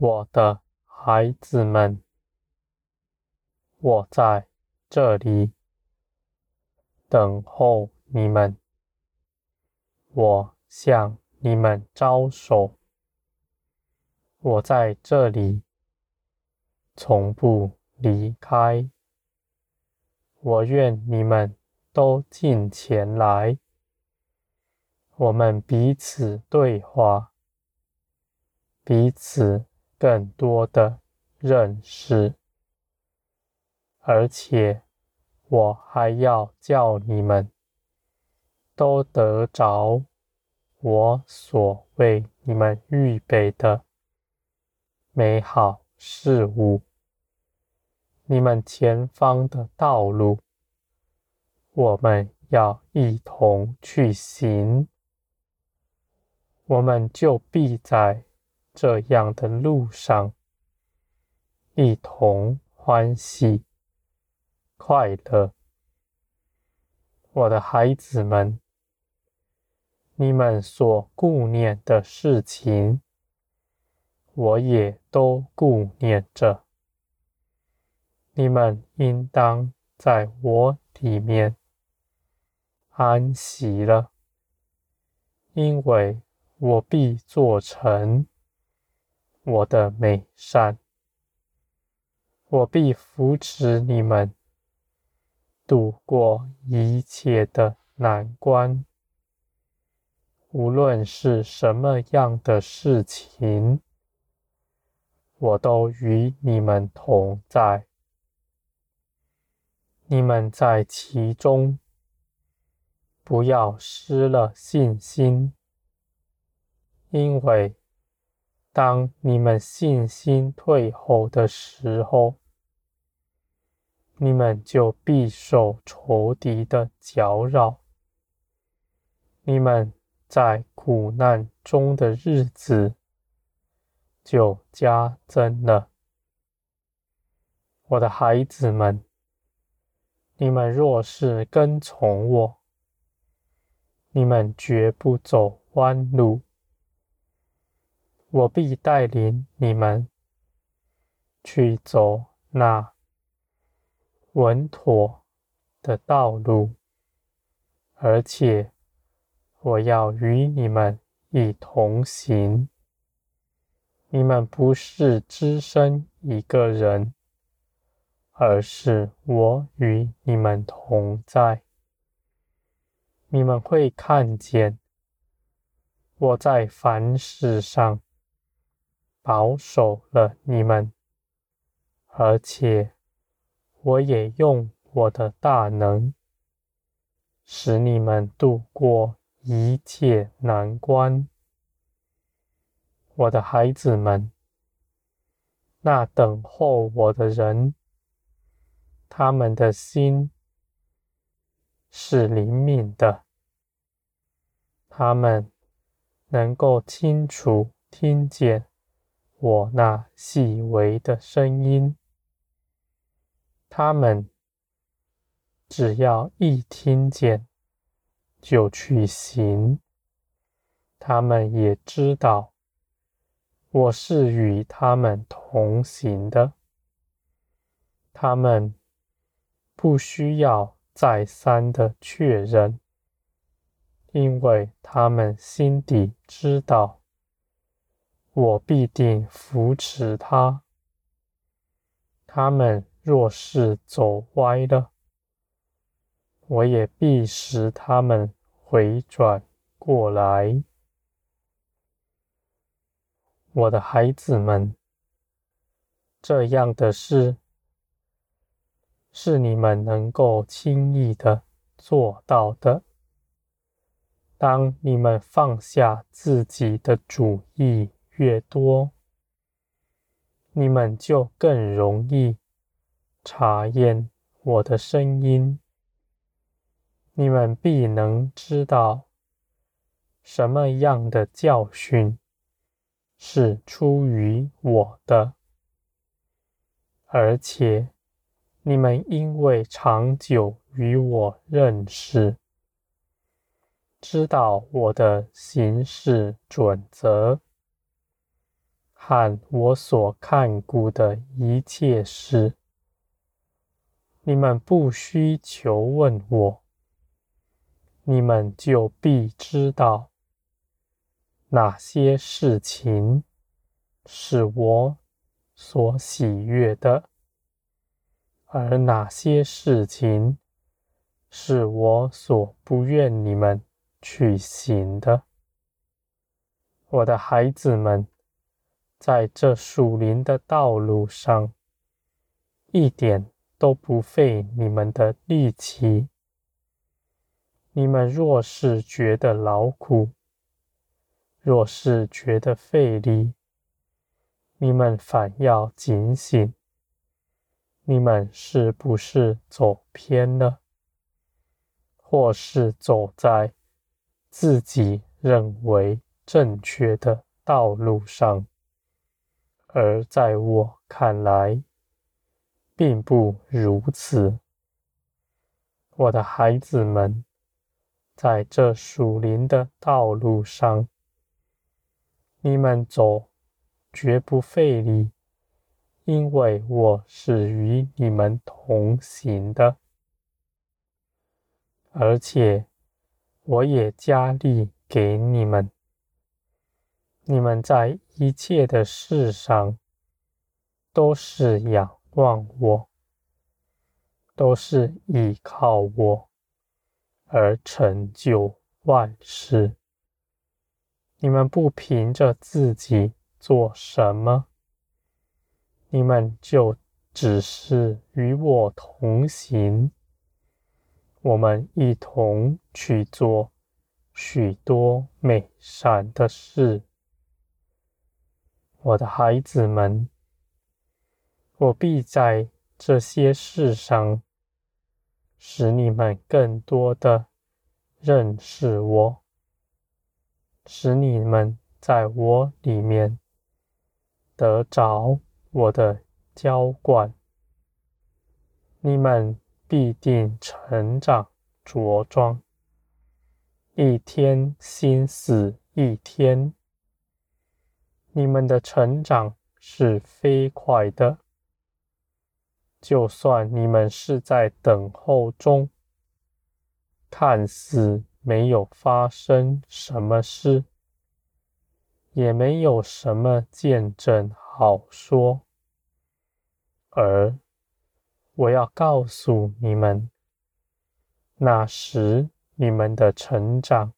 我的孩子们，我在这里等候你们。我向你们招手。我在这里，从不离开。我愿你们都进前来，我们彼此对话，彼此更多的认识，而且我还要叫你们都得着我所为你们预备的美好事物。你们前方的道路，我们要一同去行，我们就必在这样的路上一同欢喜快乐。我的孩子们，你们所顾念的事情，我也都顾念着。你们应当在我里面安息了，因为我必做成我的美善，我必扶持你们度过一切的难关，无论是什么样的事情，我都与你们同在。你们在其中，不要失了信心，因为当你们信心退后的时候，你们就必受仇敌的搅扰。你们在苦难中的日子就加增了，我的孩子们。你们若是跟从我，你们绝不走弯路。我必带领你们去走那稳妥的道路，而且我要与你们一同行。你们不是只身一个人。而是我与你们同在，你们会看见我在凡事上保守了你们，而且我也用我的大能使你们度过一切难关。我的孩子们，那等候我的人。他们的心是灵敏的，他们能够清楚听见我那细微的声音。他们只要一听见，就去行。他们也知道我是与他们同行的。他们。不需要再三的确认，因为他们心底知道，我必定扶持他。他们若是走歪了，我也必使他们回转过来。我的孩子们，这样的事。是你们能够轻易的做到的。当你们放下自己的主意越多，你们就更容易查验我的声音。你们必能知道什么样的教训是出于我的，而且。你们因为长久与我认识，知道我的行事准则，和我所看顾的一切事，你们不需求问我，你们就必知道哪些事情是我所喜悦的，而哪些事情是我所不愿你们去行的。我的孩子们。在这属灵的道路上，一点都不费你们的力气。你们若是觉得劳苦，若是觉得费力，你们反要警醒。你们是不是走偏了，或是走在自己认为正确的道路上？而在我看来，并不如此。我的孩子们，在这属灵的道路上，你们走绝不费力，因为我是与你们同行的，而且我也加力给你们。你们在一切的事上都是仰望我，都是依靠我而成就万事。你们不凭着自己做什么，你们就只是与我同行，我们一同去做许多美善的事。我的孩子们，我必在这些事上使你们更多的认识我，使你们在我里面得着我的浇灌，你们必定成长茁壮，一天新似一天。你们的成长是飞快的，就算你们是在等候中，看似没有发生什么事，也没有什么见证好说，而我要告诉你们，那时你们的成长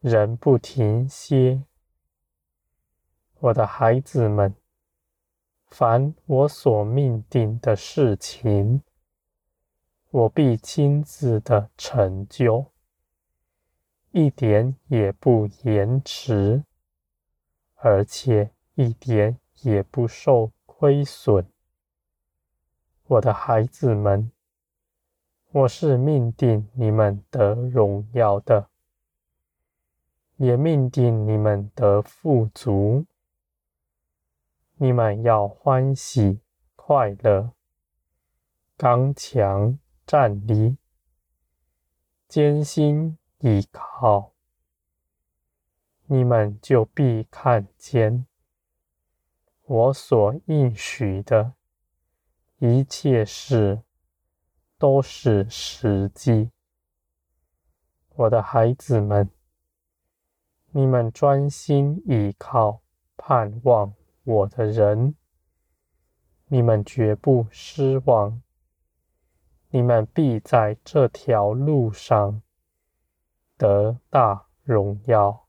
仍不停歇。我的孩子们，凡我所命定的事情，我必亲自的成就，一点也不延迟，而且一点也不受亏损。我的孩子们，我是命定你们得荣耀的，也命定你们得富足。你们要欢喜快乐，刚强站立，坚心倚靠，你们就必看见我所应许的一切事都是实际。我的孩子们，你们专心倚靠，盼望。我的人，你们绝不失望，你们必在这条路上得大荣耀。